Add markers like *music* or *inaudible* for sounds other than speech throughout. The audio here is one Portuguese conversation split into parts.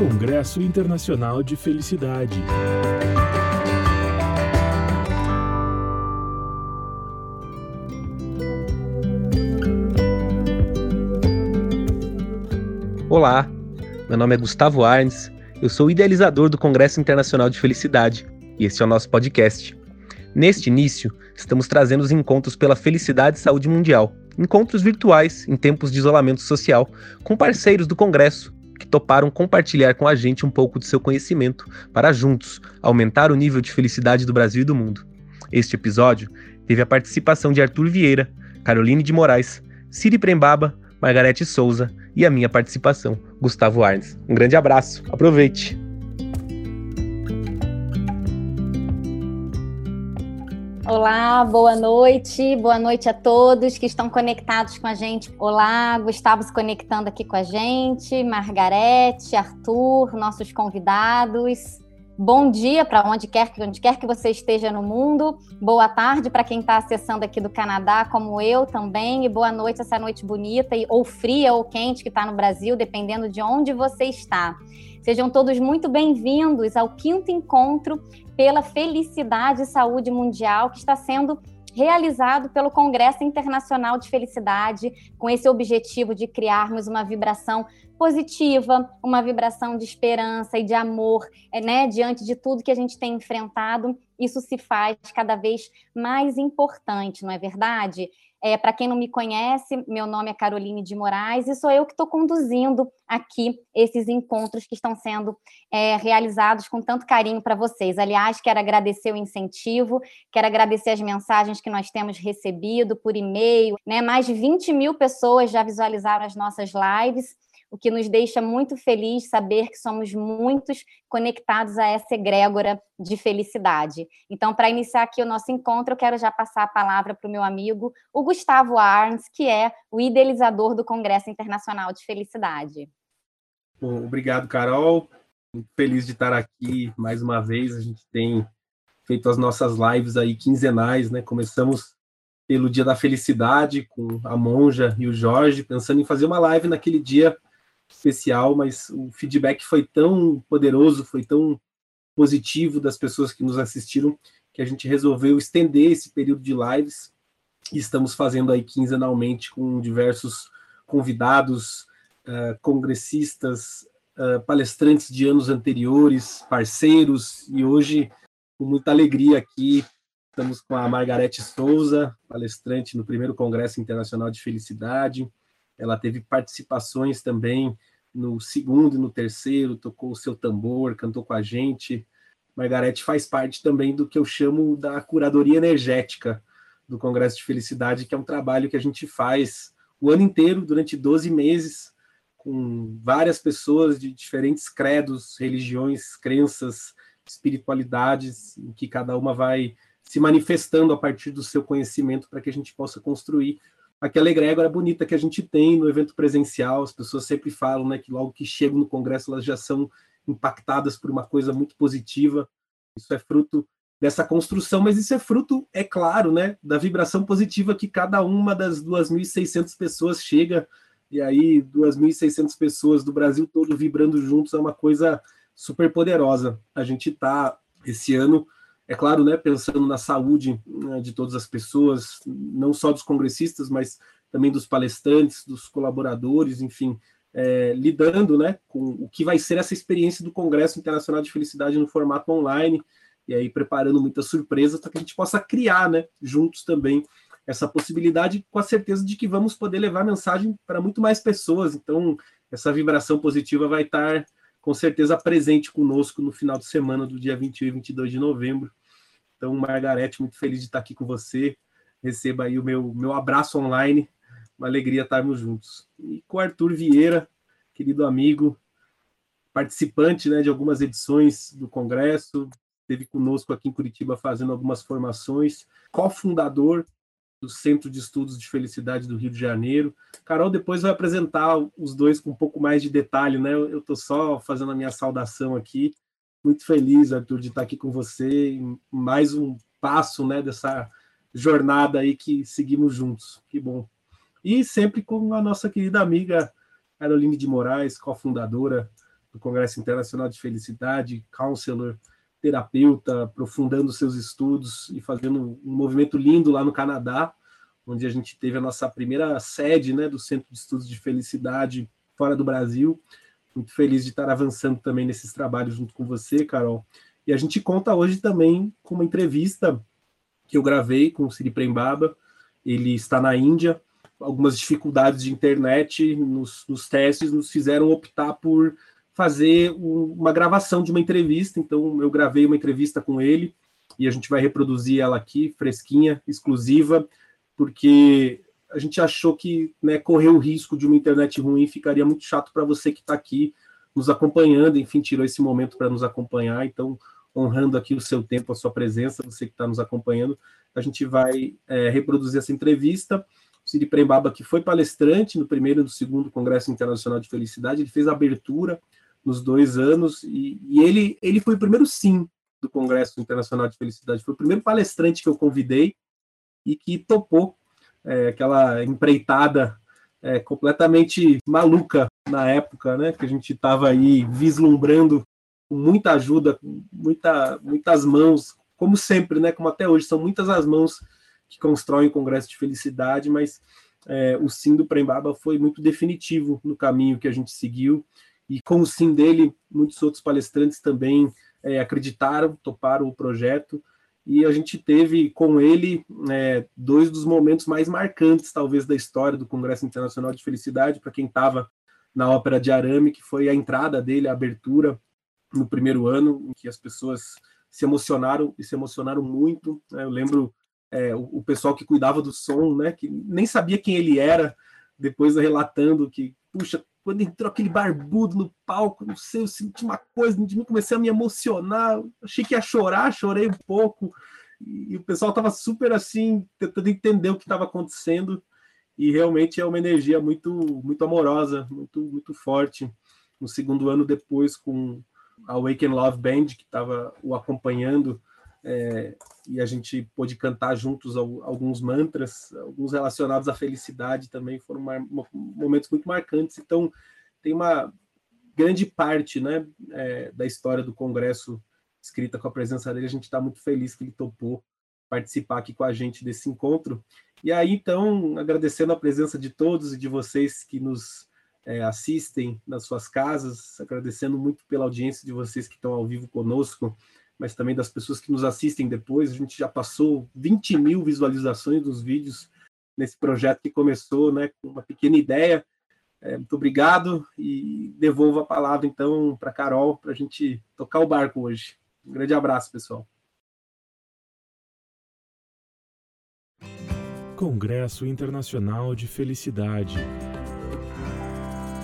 Congresso Internacional de Felicidade. Olá, meu nome é Gustavo Arnes, eu sou idealizador do Congresso Internacional de Felicidade e esse é o nosso podcast. Neste início, estamos trazendo os encontros pela felicidade e saúde mundial, encontros virtuais em tempos de isolamento social, com parceiros do Congresso que toparam compartilhar com a gente um pouco de seu conhecimento para juntos aumentar o nível de felicidade do Brasil e do mundo. Este episódio teve a participação de Arthur Vieira, Caroline de Moraes, Ciri Prembaba, Margarete Souza e a minha participação, Gustavo Arnes. Um grande abraço, aproveite! Olá, boa noite, boa noite a todos que estão conectados com a gente. Olá, Gustavo se conectando aqui com a gente, Margarete, Arthur, nossos convidados. Bom dia para onde quer, onde quer que você esteja no mundo. Boa tarde para quem está acessando aqui do Canadá, como eu também. E boa noite, essa noite bonita, ou fria ou quente que está no Brasil, dependendo de onde você está. Sejam todos muito bem-vindos ao quinto encontro pela felicidade e saúde mundial que está sendo realizado pelo Congresso Internacional de Felicidade, com esse objetivo de criarmos uma vibração positiva, uma vibração de esperança e de amor, é, né, diante de tudo que a gente tem enfrentado, isso se faz cada vez mais importante, não é verdade? É, Para quem não me conhece, meu nome é Caroline de Moraes e sou eu que estou conduzindo aqui esses encontros que estão sendo é, realizados com tanto carinho para vocês. Aliás, quero agradecer o incentivo, quero agradecer as mensagens que nós temos recebido por e-mail. Né? Mais de 20 mil pessoas já visualizaram as nossas lives o que nos deixa muito feliz saber que somos muitos conectados a essa egrégora de felicidade. Então, para iniciar aqui o nosso encontro, eu quero já passar a palavra para o meu amigo, o Gustavo Arns, que é o idealizador do Congresso Internacional de Felicidade. Obrigado, Carol. Muito feliz de estar aqui mais uma vez. A gente tem feito as nossas lives aí quinzenais, né? Começamos pelo Dia da Felicidade com a Monja e o Jorge, pensando em fazer uma live naquele dia especial, mas o feedback foi tão poderoso, foi tão positivo das pessoas que nos assistiram, que a gente resolveu estender esse período de lives. E estamos fazendo aí quinzenalmente com diversos convidados, uh, congressistas, uh, palestrantes de anos anteriores, parceiros, e hoje, com muita alegria aqui, estamos com a Margarete Souza, palestrante no primeiro Congresso Internacional de Felicidade, ela teve participações também no segundo e no terceiro, tocou o seu tambor, cantou com a gente. Margarete faz parte também do que eu chamo da curadoria energética do Congresso de Felicidade, que é um trabalho que a gente faz o ano inteiro, durante 12 meses, com várias pessoas de diferentes credos, religiões, crenças, espiritualidades, em que cada uma vai se manifestando a partir do seu conhecimento para que a gente possa construir aquela egrégora bonita que a gente tem no evento presencial. As pessoas sempre falam né, que logo que chegam no congresso elas já são impactadas por uma coisa muito positiva. Isso é fruto dessa construção, mas isso é fruto, é claro, né, da vibração positiva que cada uma das 2.600 pessoas chega, e aí 2.600 pessoas do Brasil todo vibrando juntos é uma coisa super poderosa. A gente está, esse ano, é claro, né, pensando na saúde né, de todas as pessoas, não só dos congressistas, mas também dos palestrantes, dos colaboradores, enfim, é, lidando né, com o que vai ser essa experiência do Congresso Internacional de Felicidade no formato online, e aí preparando muitas surpresas para que a gente possa criar né, juntos também essa possibilidade, com a certeza de que vamos poder levar mensagem para muito mais pessoas. Então, essa vibração positiva vai estar com certeza presente conosco no final de semana do dia 21 e 22 de novembro. Então, Margarete, muito feliz de estar aqui com você. Receba aí o meu, meu abraço online. Uma alegria estarmos juntos. E com Arthur Vieira, querido amigo, participante né, de algumas edições do Congresso, esteve conosco aqui em Curitiba fazendo algumas formações, cofundador do Centro de Estudos de Felicidade do Rio de Janeiro. Carol depois vai apresentar os dois com um pouco mais de detalhe, né? Eu estou só fazendo a minha saudação aqui muito feliz, Arthur, de estar aqui com você mais um passo né, dessa jornada aí que seguimos juntos. Que bom. E sempre com a nossa querida amiga Caroline de Moraes, cofundadora do Congresso Internacional de Felicidade, counselor, terapeuta, aprofundando seus estudos e fazendo um movimento lindo lá no Canadá, onde a gente teve a nossa primeira sede né, do Centro de Estudos de Felicidade fora do Brasil. Muito feliz de estar avançando também nesses trabalhos junto com você, Carol. E a gente conta hoje também com uma entrevista que eu gravei com o Siri Prembaba. Ele está na Índia. Algumas dificuldades de internet nos, nos testes nos fizeram optar por fazer uma gravação de uma entrevista. Então, eu gravei uma entrevista com ele e a gente vai reproduzir ela aqui, fresquinha, exclusiva, porque a gente achou que né, correr o risco de uma internet ruim ficaria muito chato para você que está aqui nos acompanhando, enfim, tirou esse momento para nos acompanhar, então, honrando aqui o seu tempo, a sua presença, você que está nos acompanhando, a gente vai é, reproduzir essa entrevista. O Siri Prembaba, que foi palestrante no primeiro e no segundo Congresso Internacional de Felicidade, ele fez a abertura nos dois anos, e, e ele, ele foi o primeiro sim do Congresso Internacional de Felicidade, foi o primeiro palestrante que eu convidei e que topou é, aquela empreitada é, completamente maluca na época, né? Que a gente estava aí vislumbrando com muita ajuda, muita, muitas mãos, como sempre, né? Como até hoje, são muitas as mãos que constroem o Congresso de Felicidade, mas é, o sim do Prembaba foi muito definitivo no caminho que a gente seguiu, e com o sim dele, muitos outros palestrantes também é, acreditaram, toparam o projeto, e a gente teve com ele é, dois dos momentos mais marcantes, talvez, da história do Congresso Internacional de Felicidade, para quem estava na Ópera de Arame, que foi a entrada dele, a abertura no primeiro ano, em que as pessoas se emocionaram e se emocionaram muito. Né? Eu lembro é, o, o, pessoal que cuidava do som, né, que nem sabia quem ele era, depois relatando que, puxa, quando entrou aquele barbudo no palco, não sei, eu senti uma coisa, de mim comecei a me emocionar, achei que ia chorar, chorei um pouco, e, o pessoal estava super assim, tentando entender o que estava acontecendo, e realmente é uma energia muito muito amorosa, muito muito forte. No segundo ano depois, com a Awaken Love Band, que estava o acompanhando, é, e a gente pôde cantar juntos alguns mantras, alguns relacionados à felicidade também, foram momentos muito marcantes. Então, tem uma grande parte né, é, da história do Congresso escrita com a presença dele. A gente está muito feliz que ele topou participar aqui com a gente desse encontro. E aí, então, agradecendo a presença de todos e de vocês que nos é, assistem nas suas casas, agradecendo muito pela audiência de vocês que estão ao vivo conosco mas também das pessoas que nos assistem depois. A gente já passou 20 mil visualizações dos vídeos nesse projeto que começou né, com uma pequena ideia. É, muito obrigado e devolvo a palavra então para Carol para a gente tocar o barco hoje. Um grande abraço, pessoal. Congresso Internacional de Felicidade.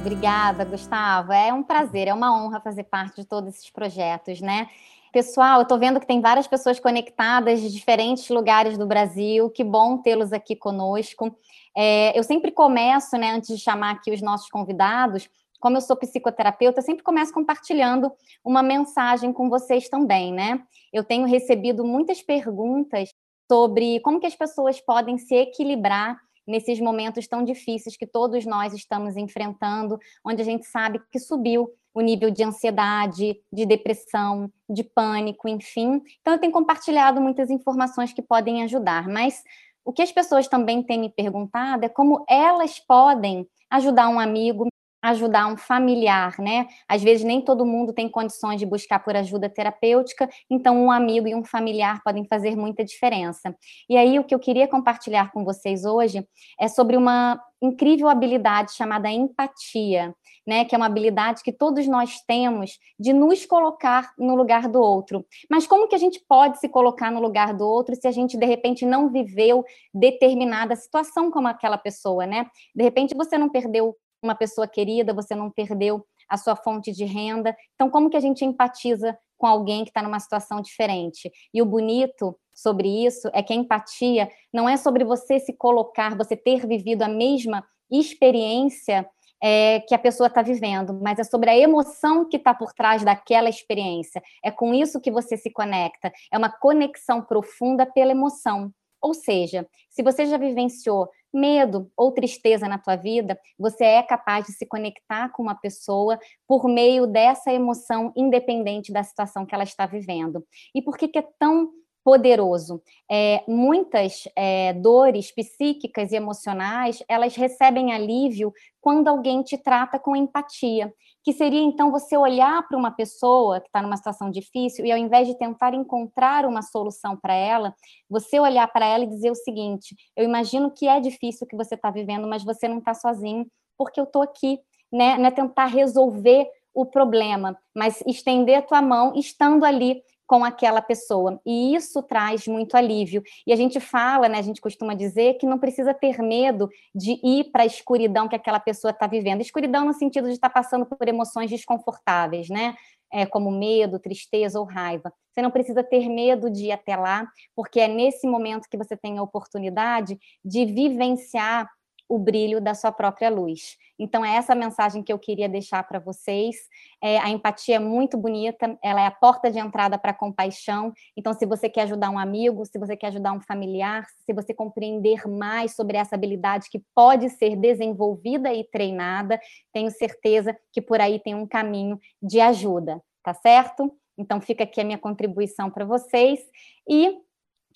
Obrigada, Gustavo. É um prazer, é uma honra fazer parte de todos esses projetos, né? Pessoal, eu estou vendo que tem várias pessoas conectadas de diferentes lugares do Brasil. Que bom tê-los aqui conosco. É, eu sempre começo, né, antes de chamar aqui os nossos convidados, como eu sou psicoterapeuta, eu sempre começo compartilhando uma mensagem com vocês também, né? Eu tenho recebido muitas perguntas sobre como que as pessoas podem se equilibrar nesses momentos tão difíceis que todos nós estamos enfrentando, onde a gente sabe que subiu o nível de ansiedade, de depressão, de pânico, enfim. Então, eu tenho compartilhado muitas informações que podem ajudar, mas o que as pessoas também têm me perguntado é como elas podem ajudar um amigo, ajudar um familiar, né? Às vezes nem todo mundo tem condições de buscar por ajuda terapêutica, então um amigo e um familiar podem fazer muita diferença. E aí o que eu queria compartilhar com vocês hoje é sobre uma incrível habilidade chamada empatia, né, que é uma habilidade que todos nós temos de nos colocar no lugar do outro. Mas como que a gente pode se colocar no lugar do outro se a gente de repente não viveu determinada situação como aquela pessoa, né? De repente você não perdeu uma pessoa querida, você não perdeu a sua fonte de renda. Então, como que a gente empatiza com alguém que está numa situação diferente? E o bonito sobre isso é que a empatia não é sobre você se colocar, você ter vivido a mesma experiência é, que a pessoa está vivendo, mas é sobre a emoção que está por trás daquela experiência. É com isso que você se conecta. É uma conexão profunda pela emoção. Ou seja, se você já vivenciou medo ou tristeza na tua vida, você é capaz de se conectar com uma pessoa por meio dessa emoção independente da situação que ela está vivendo. E por que, que é tão poderoso. É, muitas é, dores psíquicas e emocionais, elas recebem alívio quando alguém te trata com empatia, que seria então você olhar para uma pessoa que está numa situação difícil e ao invés de tentar encontrar uma solução para ela, você olhar para ela e dizer o seguinte: eu imagino que é difícil o que você está vivendo, mas você não está sozinho, porque eu estou aqui, né? Não é tentar resolver o problema, mas estender a tua mão estando ali com aquela pessoa. E isso traz muito alívio. E a gente fala, né, a gente costuma dizer que não precisa ter medo de ir para a escuridão que aquela pessoa está vivendo. Escuridão no sentido de estar tá passando por emoções desconfortáveis, né? É, como medo, tristeza ou raiva. Você não precisa ter medo de ir até lá, porque é nesse momento que você tem a oportunidade de vivenciar o brilho da sua própria luz. Então, é essa mensagem que eu queria deixar para vocês. É, a empatia é muito bonita, ela é a porta de entrada para a compaixão. Então, se você quer ajudar um amigo, se você quer ajudar um familiar, se você compreender mais sobre essa habilidade que pode ser desenvolvida e treinada, tenho certeza que por aí tem um caminho de ajuda, tá certo? Então, fica aqui a minha contribuição para vocês. E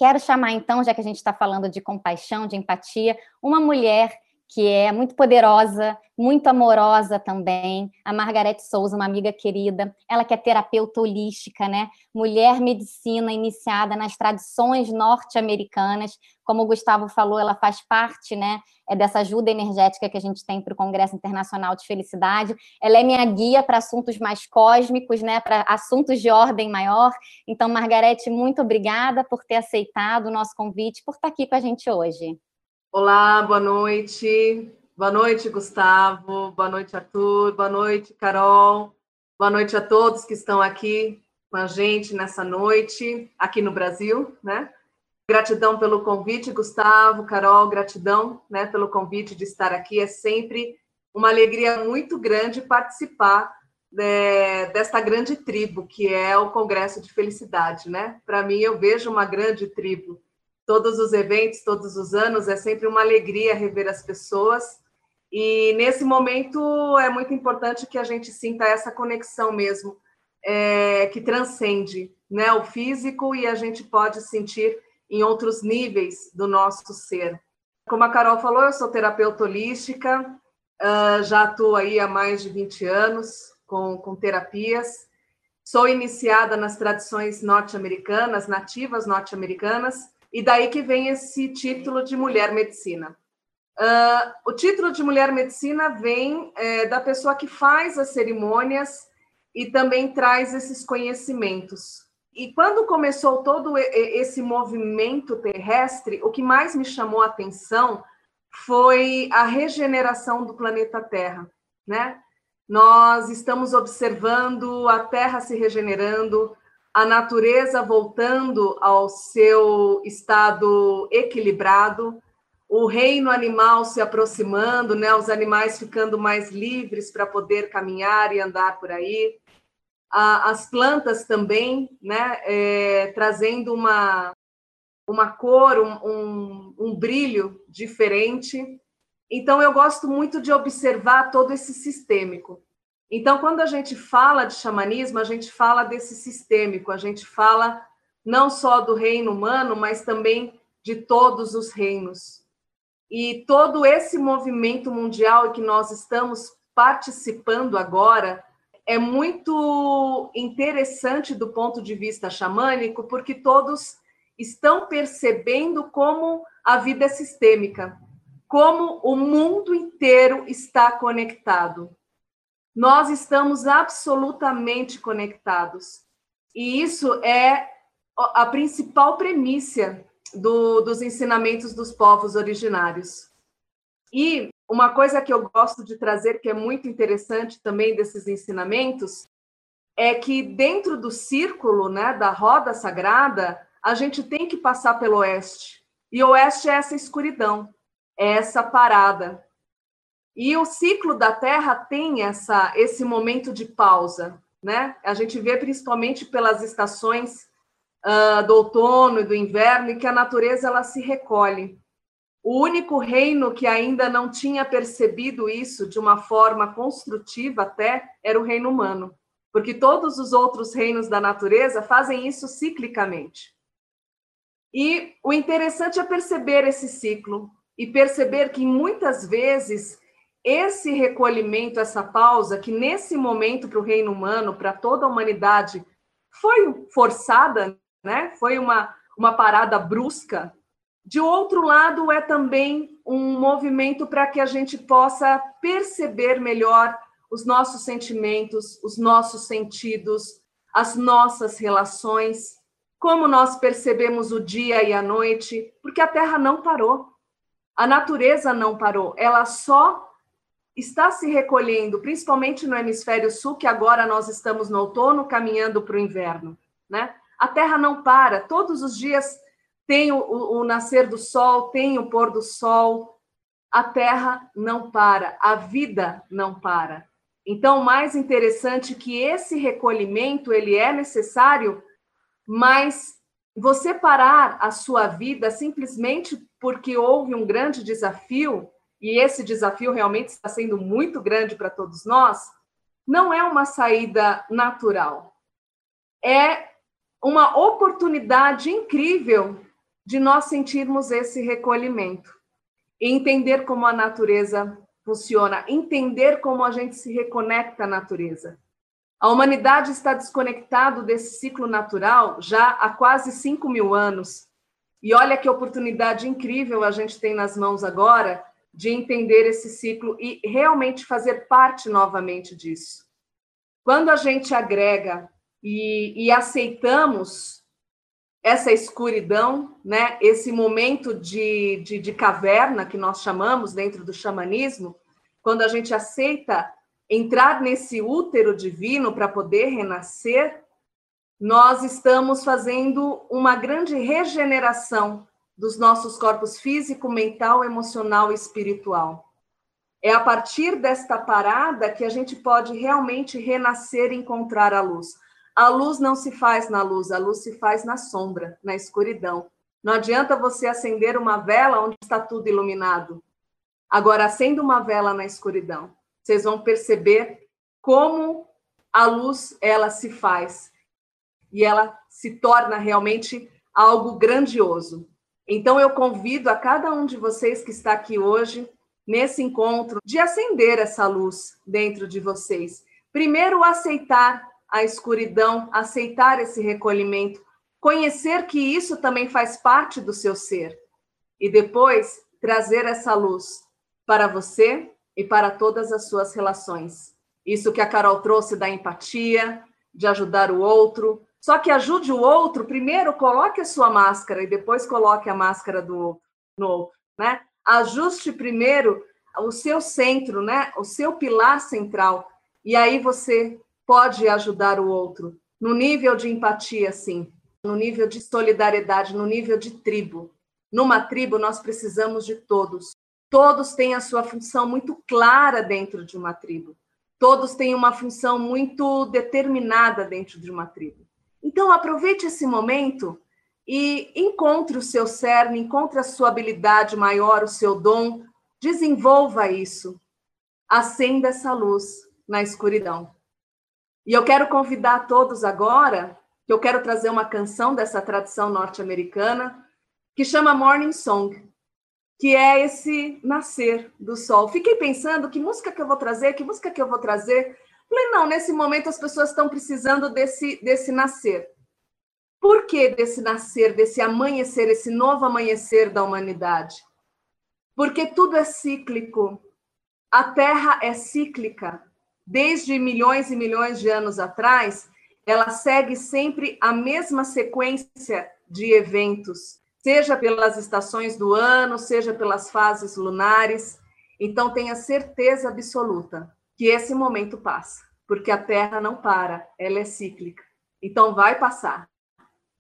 Quero chamar, então, já que a gente está falando de compaixão, de empatia, uma mulher que é muito poderosa, muito amorosa também, a Margarete Souza, uma amiga querida, ela que é terapeuta holística, né? Mulher medicina iniciada nas tradições norte-americanas, como o Gustavo falou, ela faz parte, né, é dessa ajuda energética que a gente tem para o Congresso Internacional de Felicidade. Ela é minha guia para assuntos mais cósmicos, né, para assuntos de ordem maior. Então, Margarete, muito obrigada por ter aceitado o nosso convite, por estar aqui com a gente hoje. Olá, boa noite. Boa noite, Gustavo. Boa noite, Arthur. Boa noite, Carol. Boa noite a todos que estão aqui com a gente nessa noite, aqui no Brasil, né? Gratidão pelo convite, Gustavo, Carol, gratidão, né, pelo convite de estar aqui. É sempre uma alegria muito grande participar né, desta grande tribo que é o Congresso de Felicidade, né? Para mim, eu vejo uma grande tribo todos os eventos, todos os anos, é sempre uma alegria rever as pessoas. E nesse momento é muito importante que a gente sinta essa conexão mesmo, é, que transcende né, o físico e a gente pode sentir em outros níveis do nosso ser. Como a Carol falou, eu sou terapeuta holística, uh, já atuo aí há mais de 20 anos com, com terapias. Sou iniciada nas tradições norte-americanas, nativas norte-americanas, e daí que vem esse título de mulher medicina. Uh, o título de mulher medicina vem é, da pessoa que faz as cerimônias e também traz esses conhecimentos. E quando começou todo esse movimento terrestre, o que mais me chamou a atenção foi a regeneração do planeta Terra, né? Nós estamos observando a Terra se regenerando, a natureza voltando ao seu estado equilibrado, o reino animal se aproximando, né, os animais ficando mais livres para poder caminhar e andar por aí, a, as plantas também, né, é, trazendo uma uma cor, um, um, um brilho diferente. Então eu gosto muito de observar todo esse sistêmico. Então, quando a gente fala de xamanismo, a gente fala desse sistêmico, a gente fala não só do reino humano, mas também de todos os reinos. E todo esse movimento mundial que nós estamos participando agora é muito interessante do ponto de vista xamânico, porque todos estão percebendo como a vida é sistêmica, como o mundo inteiro está conectado nós estamos absolutamente conectados. E isso é a principal premissa do, dos ensinamentos dos povos originários. E uma coisa que eu gosto de trazer, que é muito interessante também desses ensinamentos, é que dentro do círculo, né, da roda sagrada, a gente tem que passar pelo oeste. E o oeste é essa escuridão, é essa parada, e o ciclo da Terra tem essa, esse momento de pausa, né? A gente vê principalmente pelas estações uh, do outono e do inverno, e que a natureza ela se recolhe. O único reino que ainda não tinha percebido isso de uma forma construtiva até era o reino humano, porque todos os outros reinos da natureza fazem isso ciclicamente. E o interessante é perceber esse ciclo e perceber que muitas vezes esse recolhimento, essa pausa, que nesse momento para o reino humano, para toda a humanidade, foi forçada, né? Foi uma, uma parada brusca. De outro lado, é também um movimento para que a gente possa perceber melhor os nossos sentimentos, os nossos sentidos, as nossas relações, como nós percebemos o dia e a noite, porque a Terra não parou. A natureza não parou, ela só está se recolhendo, principalmente no hemisfério sul, que agora nós estamos no outono, caminhando para o inverno, né? A Terra não para, todos os dias tem o, o, nascer do sol, tem o pôr do sol, a Terra não para, a vida não para. Então, mais interessante é que esse recolhimento ele é necessário, mas você parar a sua vida simplesmente porque houve um grande desafio, e esse desafio realmente está sendo muito grande para todos nós, não é uma saída natural. É uma oportunidade incrível de nós sentirmos esse recolhimento e entender como a natureza funciona, entender como a gente se reconecta à natureza. A humanidade está desconectado desse ciclo natural já há quase 5 mil anos. E olha que oportunidade incrível a gente tem nas mãos agora de entender esse ciclo e realmente fazer parte novamente disso. Quando a gente agrega e, e aceitamos essa escuridão, né, esse momento de, de, de caverna que nós chamamos dentro do xamanismo, quando a gente aceita entrar nesse útero divino para poder renascer, nós estamos fazendo uma grande regeneração dos nossos corpos físico, mental, emocional e espiritual. É a partir desta parada que a gente pode realmente renascer e encontrar a luz. A luz não se faz na luz, a luz se faz na sombra, na escuridão. Não adianta você acender uma vela onde está tudo iluminado. Agora, acenda uma vela na escuridão. Vocês vão perceber como a luz ela se faz e ela se torna realmente algo grandioso. Então, eu convido a cada um de vocês que está aqui hoje, nesse encontro, de acender essa luz dentro de vocês. Primeiro, aceitar a escuridão, aceitar esse recolhimento, conhecer que isso também faz parte do seu ser. E depois, trazer essa luz para você e para todas as suas relações. Isso que a Carol trouxe da empatia, de ajudar o outro, só que ajude o outro, primeiro coloque a sua máscara e depois coloque a máscara do outro, no né? Ajuste primeiro o seu centro, né? O seu pilar central e aí você pode ajudar o outro no nível de empatia, sim, no nível de solidariedade, no nível de tribo. Numa tribo nós precisamos de todos. Todos têm a sua função muito clara dentro de uma tribo. Todos têm uma função muito determinada dentro de uma tribo. Então, aproveite esse momento e encontre o seu cerne, encontre a sua habilidade maior, o seu dom, desenvolva isso. Acenda essa luz na escuridão. E eu quero convidar todos agora, que eu quero trazer uma canção dessa tradição norte-americana, que chama Morning Song, que é esse nascer do sol. Fiquei pensando que música que eu vou trazer, que música que eu vou trazer. Falei, não, nesse momento as pessoas estão precisando desse, desse nascer. Por que desse nascer, desse amanhecer, esse novo amanhecer da humanidade? Porque tudo é cíclico. A Terra é cíclica. Desde milhões e milhões de anos atrás, ela segue sempre a mesma sequência de eventos, seja pelas estações do ano, seja pelas fases lunares. Então, tenha certeza absoluta que esse momento passa, porque a Terra não para, ela é cíclica. Então vai passar.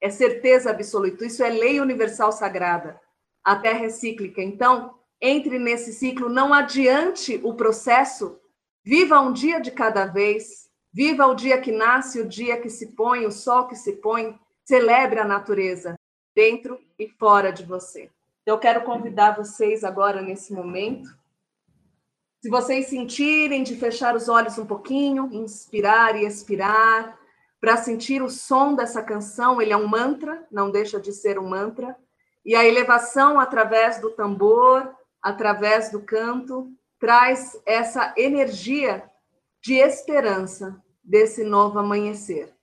É certeza absoluta, isso é lei universal sagrada. A Terra é cíclica. Então, entre nesse ciclo, não adiante o processo, viva um dia de cada vez, viva o dia que nasce, o dia que se põe, o sol que se põe, Celebre a natureza dentro e fora de você. Eu quero convidar vocês agora nesse momento, se vocês sentirem de fechar os olhos um pouquinho, inspirar e expirar, para sentir o som dessa canção, ele é um mantra, não deixa de ser um mantra, e a elevação através do tambor, através do canto, traz essa energia de esperança desse novo amanhecer.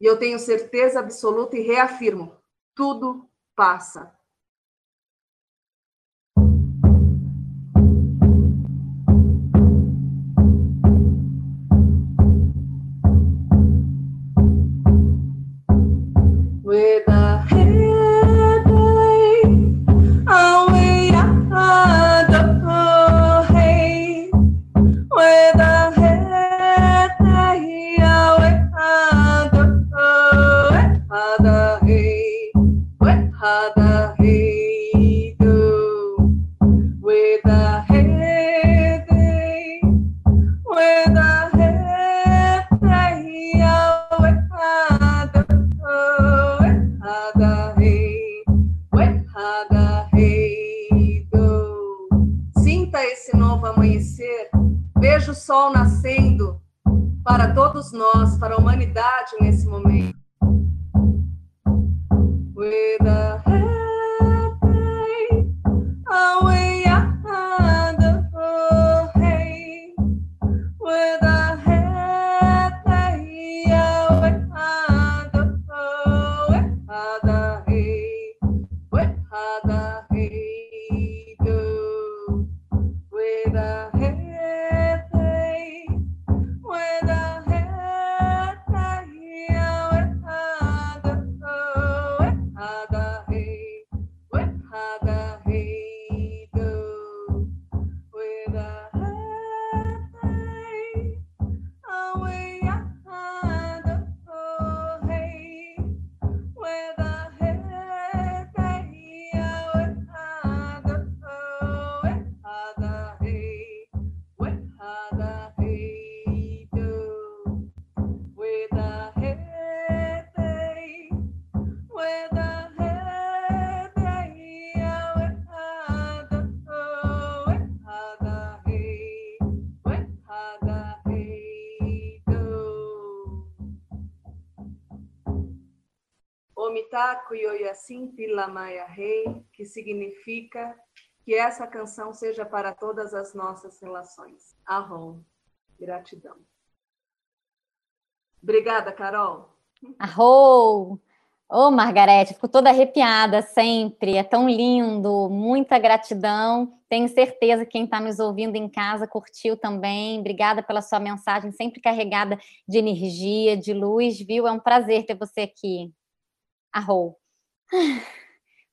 E eu tenho certeza absoluta e reafirmo: tudo passa. Omitaku Yoyasin Pilamaya Rei, que significa que essa canção seja para todas as nossas relações. Arrom. Gratidão. Obrigada, Carol. Arro! Ô, oh, Margarete, fico toda arrepiada sempre. É tão lindo. Muita gratidão. Tenho certeza que quem está nos ouvindo em casa curtiu também. Obrigada pela sua mensagem, sempre carregada de energia, de luz, viu? É um prazer ter você aqui. Arrou.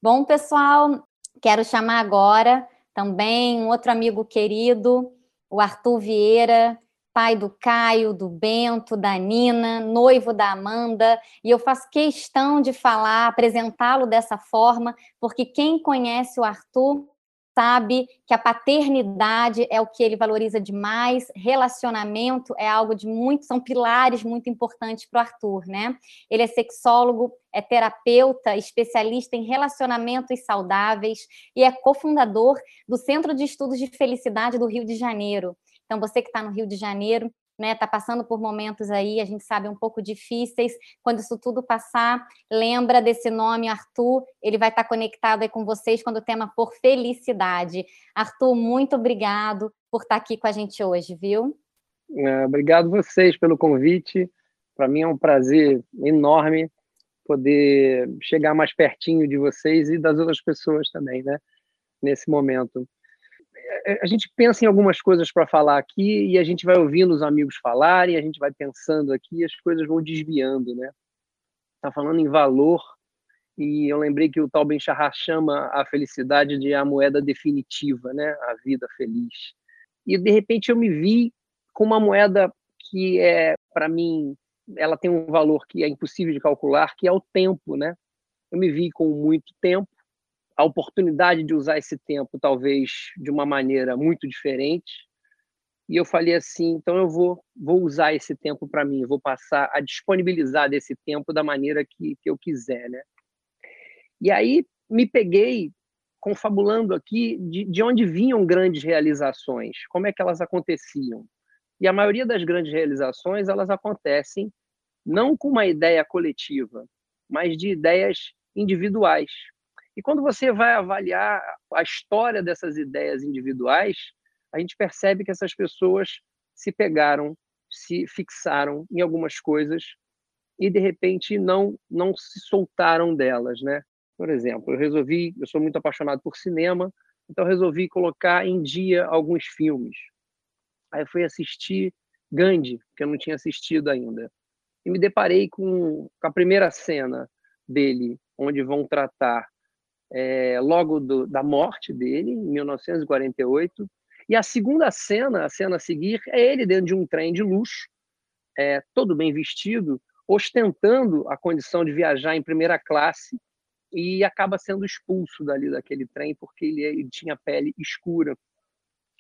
Bom, pessoal, quero chamar agora também um outro amigo querido, o Arthur Vieira, pai do Caio, do Bento, da Nina, noivo da Amanda, e eu faço questão de falar, apresentá-lo dessa forma, porque quem conhece o Arthur sabe que a paternidade é o que ele valoriza demais, relacionamento é algo de muito, são pilares muito importantes para o Arthur, né? Ele é sexólogo, é terapeuta, especialista em relacionamentos saudáveis e é cofundador do Centro de Estudos de Felicidade do Rio de Janeiro. Então, você que está no Rio de Janeiro, né, tá passando por momentos aí, a gente sabe, um pouco difíceis. Quando isso tudo passar, lembra desse nome, Arthur, ele vai estar tá conectado aí com vocês quando o tema for felicidade. Arthur, muito obrigado por estar tá aqui com a gente hoje, viu? É, obrigado vocês pelo convite. Para mim é um prazer enorme poder chegar mais pertinho de vocês e das outras pessoas também, né? Nesse momento. É, a gente pensa em algumas coisas para falar aqui e a gente vai ouvindo os amigos falarem, a gente vai pensando aqui e as coisas vão desviando, né? Tá falando em valor e eu lembrei que o tal Ben chama a felicidade de a moeda definitiva, né? A vida feliz. E de repente eu me vi com uma moeda que é para mim ela tem um valor que é impossível de calcular, que é o tempo, né? Eu me vi com muito tempo a oportunidade de usar esse tempo talvez de uma maneira muito diferente e eu falei assim, então eu vou, vou usar esse tempo para mim, vou passar a disponibilizar desse tempo da maneira que, que eu quiser, né? E aí me peguei confabulando aqui de, de onde vinham grandes realizações, como é que elas aconteciam. E a maioria das grandes realizações, elas acontecem não com uma ideia coletiva, mas de ideias individuais. E quando você vai avaliar a história dessas ideias individuais, a gente percebe que essas pessoas se pegaram, se fixaram em algumas coisas e de repente não não se soltaram delas, né? Por exemplo, eu resolvi, eu sou muito apaixonado por cinema, então resolvi colocar em dia alguns filmes. Aí fui assistir Gandhi, que eu não tinha assistido ainda. E me deparei com, com a primeira cena dele, onde vão tratar é, logo do, da morte dele, em 1948, e a segunda cena, a cena a seguir, é ele dentro de um trem de luxo, é, todo bem vestido, ostentando a condição de viajar em primeira classe e acaba sendo expulso dali daquele trem porque ele, ele tinha pele escura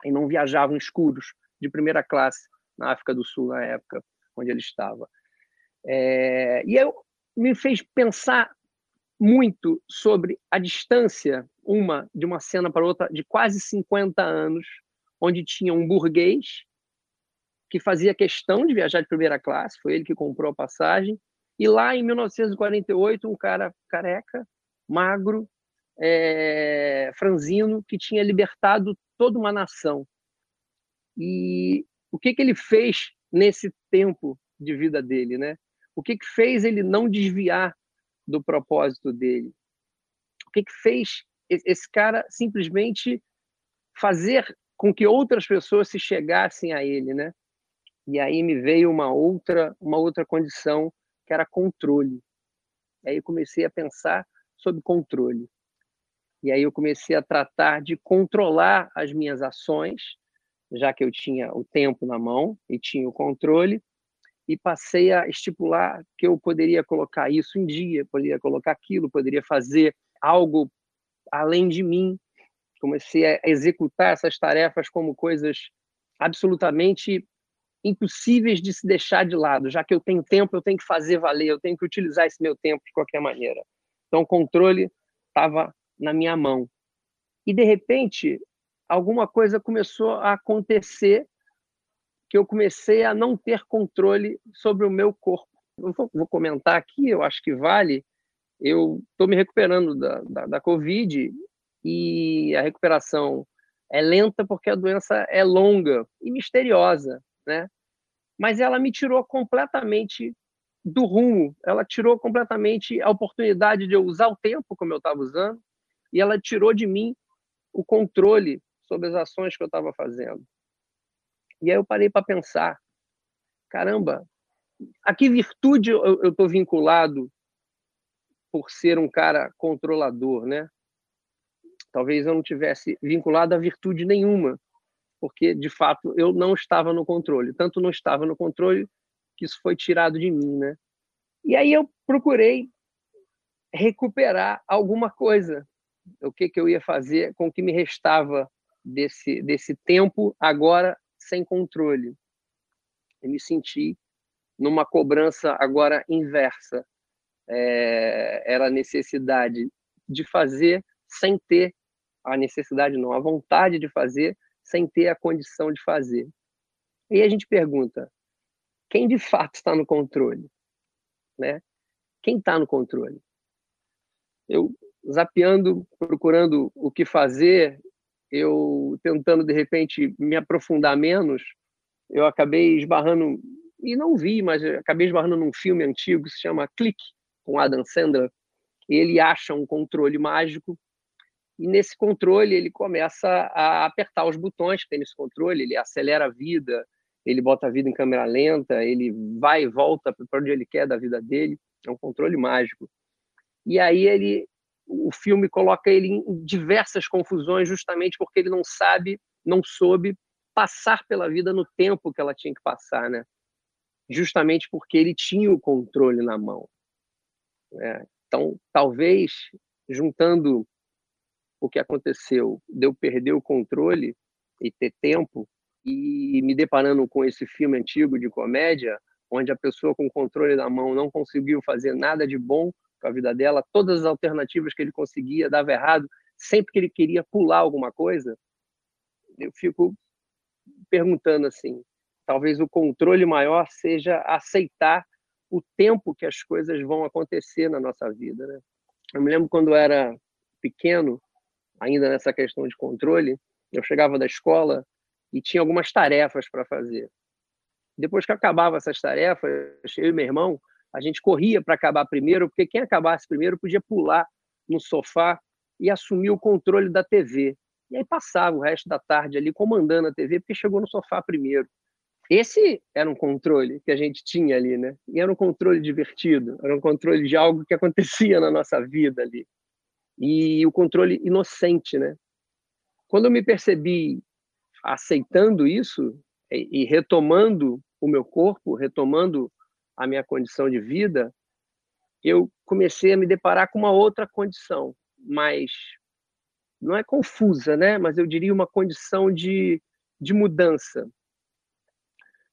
e não viajavam escuros de primeira classe na África do Sul na época onde ele estava. É, e eu me fez pensar muito sobre a distância uma de uma cena para outra de quase 50 anos onde tinha um burguês que fazia questão de viajar de primeira classe, foi ele que comprou a passagem, e lá em 1948 um cara careca, magro, é, franzino, que tinha libertado toda uma nação. E o que, que ele fez nesse tempo de vida dele, né? O que, que fez ele não desviar do propósito dele? O que, que fez esse cara simplesmente fazer com que outras pessoas se chegassem a ele, né? E aí me veio uma outra, uma outra condição que era controle. E aí eu comecei a pensar sobre controle. E aí eu comecei a tratar de controlar as minhas ações, já que eu tinha o tempo na mão e tinha o controle, e passei a estipular que eu poderia colocar isso em dia, poderia colocar aquilo, poderia fazer algo além de mim, comecei a executar essas tarefas como coisas absolutamente impossíveis de se deixar de lado, já que eu tenho tempo, eu tenho que fazer valer, eu tenho que utilizar esse meu tempo de qualquer maneira. Então, o controle estava na minha mão. E, de repente, alguma coisa começou a acontecer que eu comecei a não ter controle sobre o meu corpo. Eu vou, vou comentar aqui, eu acho que vale. Eu estou me recuperando da, da, da Covid e a recuperação é lenta porque a doença é longa e misteriosa, né? Mas ela me tirou completamente do rumo, ela tirou completamente a oportunidade de eu usar o tempo como eu estava usando e ela tirou de mim o controle sobre as ações que eu estava fazendo. E aí eu parei para pensar, caramba, a que virtude eu estou vinculado por ser um cara controlador, né? Talvez eu não tivesse vinculado a virtude nenhuma, porque de fato eu não estava no controle. Tanto não estava no controle que isso foi tirado de mim, né? E aí eu procurei recuperar alguma coisa. O que que eu ia fazer com o que me restava desse desse tempo agora sem controle? Eu me senti numa cobrança agora inversa. É, era a necessidade de fazer sem ter a necessidade não, a vontade de fazer sem ter a condição de fazer. E a gente pergunta, quem de fato está no controle? Né? Quem está no controle? Eu, zapeando, procurando o que fazer, eu tentando, de repente, me aprofundar menos, eu acabei esbarrando, e não vi, mas acabei esbarrando num filme antigo que se chama Clique, com Adam Sandler. Ele acha um controle mágico e nesse controle ele começa a apertar os botões que tem nesse controle, ele acelera a vida, ele bota a vida em câmera lenta, ele vai e volta para onde ele quer da vida dele, é um controle mágico. E aí ele o filme coloca ele em diversas confusões justamente porque ele não sabe, não soube passar pela vida no tempo que ela tinha que passar, né? Justamente porque ele tinha o controle na mão. Né? Então, talvez juntando o que aconteceu de eu perder o controle e ter tempo e me deparando com esse filme antigo de comédia, onde a pessoa com o controle na mão não conseguiu fazer nada de bom com a vida dela, todas as alternativas que ele conseguia dava errado, sempre que ele queria pular alguma coisa, eu fico perguntando assim, talvez o controle maior seja aceitar o tempo que as coisas vão acontecer na nossa vida, né? Eu me lembro quando eu era pequeno, ainda nessa questão de controle, eu chegava da escola e tinha algumas tarefas para fazer. Depois que acabava essas tarefas, eu e meu irmão, a gente corria para acabar primeiro, porque quem acabasse primeiro podia pular no sofá e assumir o controle da TV. E aí passava o resto da tarde ali comandando a TV, porque chegou no sofá primeiro. Esse era um controle que a gente tinha ali, né? E era um controle divertido, era um controle de algo que acontecia na nossa vida ali. E o controle inocente, né? Quando eu me percebi aceitando isso e, retomando o meu corpo, retomando a minha condição de vida, eu comecei a me deparar com uma outra condição, mas não é confusa, né? Mas eu diria uma condição de, de mudança,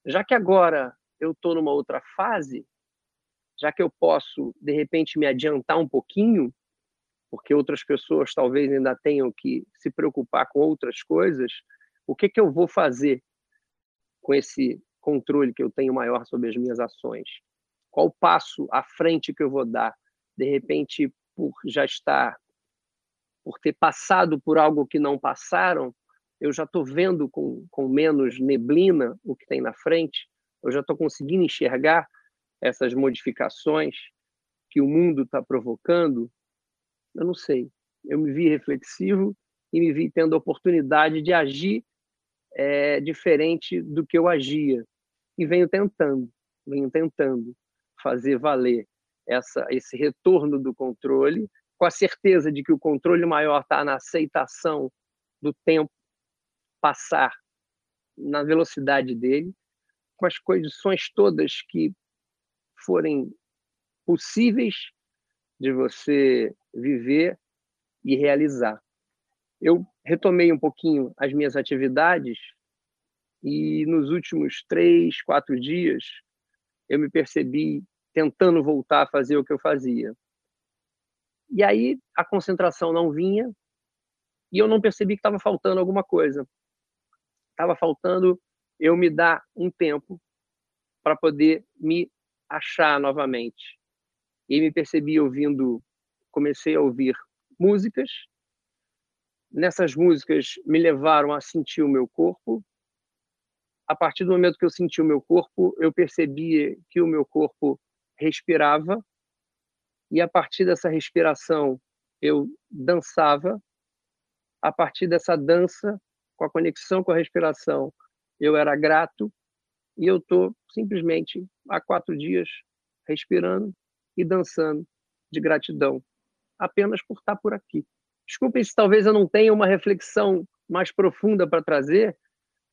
já que agora eu estou numa outra fase, já que eu posso, de repente, me adiantar um pouquinho, porque outras pessoas talvez ainda tenham que se preocupar com outras coisas, o que, que eu vou fazer com esse controle que eu tenho maior sobre as minhas ações? Qual passo à frente que eu vou dar? De repente, por já estar, por ter passado por algo que não passaram, eu já estou vendo com, com menos neblina o que tem na frente, eu já estou conseguindo enxergar essas modificações que o mundo está provocando. Eu não sei. Eu me vi reflexivo e me vi tendo a oportunidade de agir é, diferente do que eu agia. E venho tentando, venho tentando fazer valer essa, esse retorno do controle, com a certeza de que o controle maior está na aceitação do tempo passar na velocidade dele, com as condições todas que forem possíveis de você viver e realizar. Eu retomei um pouquinho as minhas atividades e nos últimos três, quatro dias eu me percebi tentando voltar a fazer o que eu fazia. E aí a concentração não vinha e eu não percebi que estava faltando alguma coisa estava faltando eu me dar um tempo para poder me achar novamente. E me percebi ouvindo, comecei a ouvir músicas. Nessas músicas me levaram a sentir o meu corpo. A partir do momento que eu senti o meu corpo, eu percebi que o meu corpo respirava. E a partir dessa respiração, eu dançava. A partir dessa dança, com a conexão com a respiração, eu era grato e eu estou simplesmente há quatro dias respirando e dançando de gratidão, apenas por estar por aqui. Desculpem se talvez eu não tenha uma reflexão mais profunda para trazer,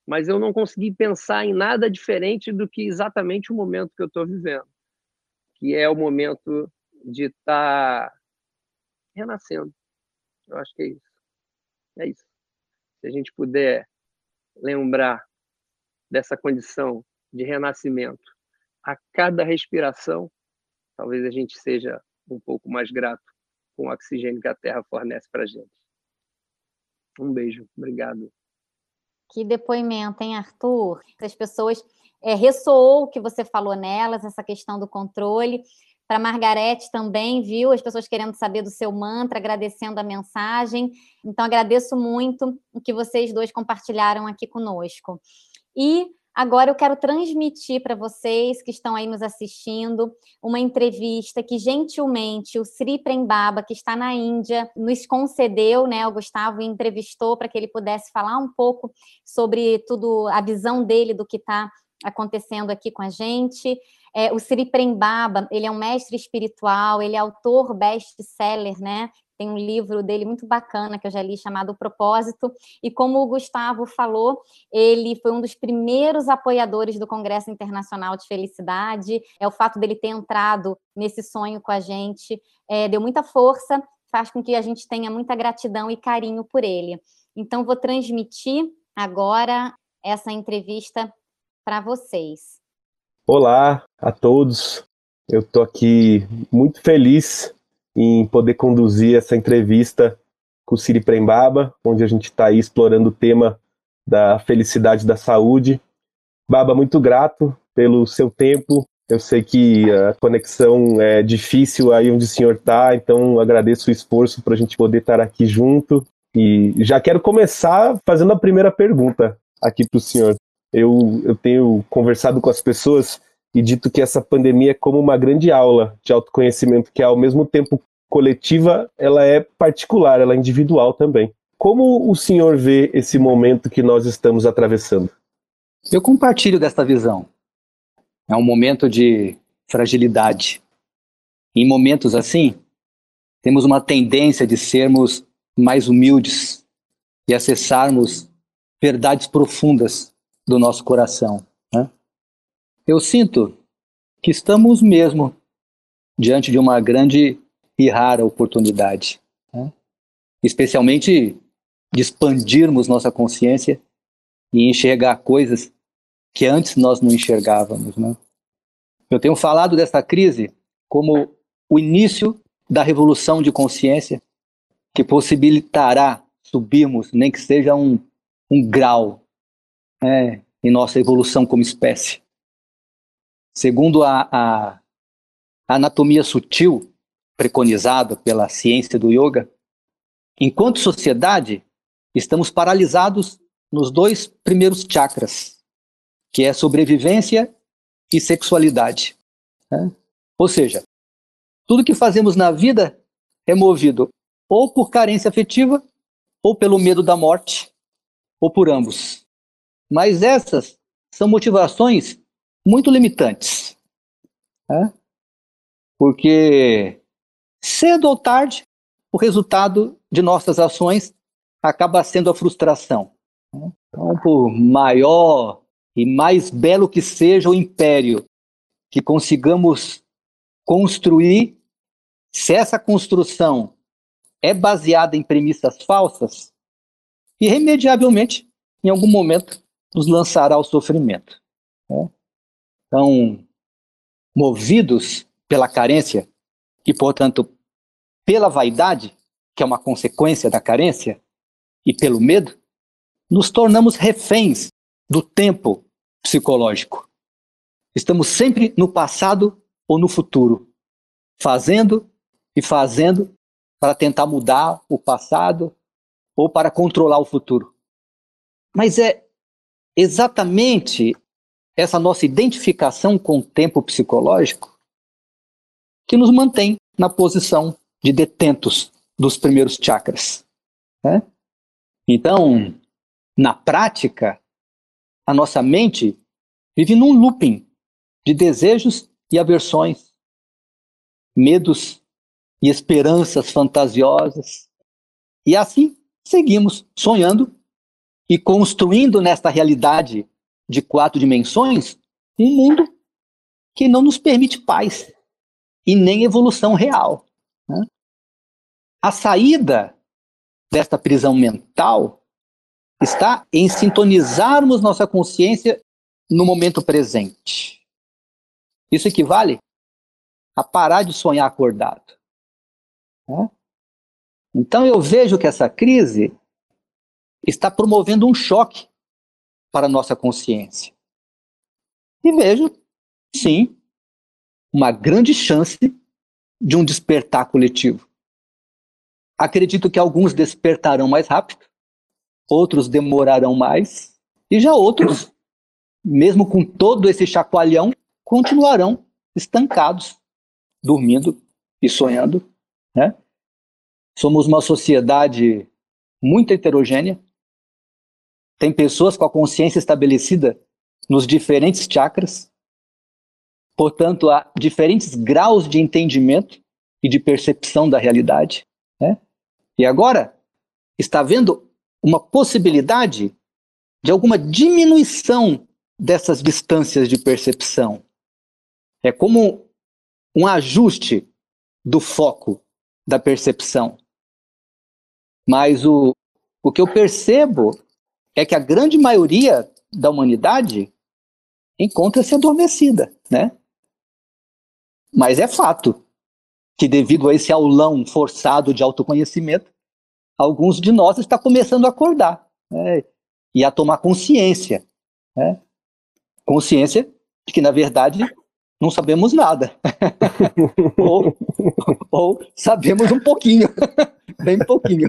mas eu não consegui pensar em nada diferente do que exatamente o momento que eu estou vivendo, que é o momento de estar renascendo. Eu acho que é isso. É isso se a gente puder lembrar dessa condição de renascimento a cada respiração, talvez a gente seja um pouco mais grato com o oxigênio que a Terra fornece para a gente. Um beijo, obrigado. Que depoimento, hein, Arthur? As pessoas é, ressoou o que você falou nelas, essa questão do controle. Para Margarete também, viu? As pessoas querendo saber do seu mantra, agradecendo a mensagem. Então, agradeço muito o que vocês dois compartilharam aqui conosco. E Agora eu quero transmitir para vocês que estão aí nos assistindo uma entrevista que gentilmente o Sri Prembaba, que está na Índia, nos concedeu, né? O Gustavo entrevistou para que ele pudesse falar um pouco sobre tudo, a visão dele do que está acontecendo aqui com a gente. É, o Sri Prembaba, ele é um mestre espiritual, ele é autor best-seller, né? Tem um livro dele muito bacana que eu já li chamado O Propósito. E como o Gustavo falou, ele foi um dos primeiros apoiadores do Congresso Internacional de Felicidade. É o fato dele ter entrado nesse sonho com a gente, é, deu muita força, faz com que a gente tenha muita gratidão e carinho por ele. Então, vou transmitir agora essa entrevista para vocês. Olá a todos. Eu estou aqui muito feliz em poder conduzir essa entrevista com o Siri Prembaba, onde a gente está aí explorando o tema da felicidade da saúde. Baba, muito grato pelo seu tempo. Eu sei que a conexão é difícil aí onde o senhor está, então agradeço o esforço para a gente poder estar aqui junto. E já quero começar fazendo a primeira pergunta aqui para o senhor. Eu, eu tenho conversado com as pessoas e dito que essa pandemia é como uma grande aula de autoconhecimento, que ao mesmo tempo coletiva, ela é particular, ela é individual também. Como o senhor vê esse momento que nós estamos atravessando? Eu compartilho desta visão. É um momento de fragilidade. Em momentos assim, temos uma tendência de sermos mais humildes e acessarmos verdades profundas do nosso coração. Né? Eu sinto que estamos mesmo diante de uma grande e rara oportunidade, né? especialmente de expandirmos nossa consciência e enxergar coisas que antes nós não enxergávamos. Né? Eu tenho falado dessa crise como o início da revolução de consciência que possibilitará subirmos, nem que seja um, um grau né, em nossa evolução como espécie. Segundo a, a anatomia sutil preconizada pela ciência do yoga, enquanto sociedade, estamos paralisados nos dois primeiros chakras, que é sobrevivência e sexualidade. Né? Ou seja, tudo que fazemos na vida é movido ou por carência afetiva, ou pelo medo da morte, ou por ambos. Mas essas são motivações muito limitantes. Né? Porque cedo ou tarde, o resultado de nossas ações acaba sendo a frustração. Né? Então, por maior e mais belo que seja o império que consigamos construir, se essa construção é baseada em premissas falsas, irremediavelmente, em algum momento, nos lançará ao sofrimento. Né? Então, movidos pela carência e, portanto, pela vaidade, que é uma consequência da carência, e pelo medo, nos tornamos reféns do tempo psicológico. Estamos sempre no passado ou no futuro, fazendo e fazendo para tentar mudar o passado ou para controlar o futuro. Mas é exatamente essa nossa identificação com o tempo psicológico que nos mantém na posição de detentos dos primeiros chakras. Né? Então, na prática, a nossa mente vive num looping de desejos e aversões, medos e esperanças fantasiosas. E assim seguimos sonhando e construindo nesta realidade de quatro dimensões um mundo que não nos permite paz e nem evolução real. Né? A saída desta prisão mental está em sintonizarmos nossa consciência no momento presente. Isso equivale a parar de sonhar acordado. Né? Então eu vejo que essa crise está promovendo um choque para a nossa consciência. E vejo, sim, uma grande chance de um despertar coletivo. Acredito que alguns despertarão mais rápido, outros demorarão mais, e já outros, mesmo com todo esse chacoalhão, continuarão estancados, dormindo e sonhando. Né? Somos uma sociedade muito heterogênea, tem pessoas com a consciência estabelecida nos diferentes chakras, portanto, há diferentes graus de entendimento e de percepção da realidade. Né? E agora está havendo uma possibilidade de alguma diminuição dessas distâncias de percepção. É como um ajuste do foco da percepção. Mas o, o que eu percebo é que a grande maioria da humanidade encontra-se adormecida, né? Mas é fato que devido a esse aulão forçado de autoconhecimento, alguns de nós está começando a acordar né? e a tomar consciência, né? consciência de que na verdade não sabemos nada *laughs* ou, ou, sabemos um pouquinho, *laughs* bem pouquinho.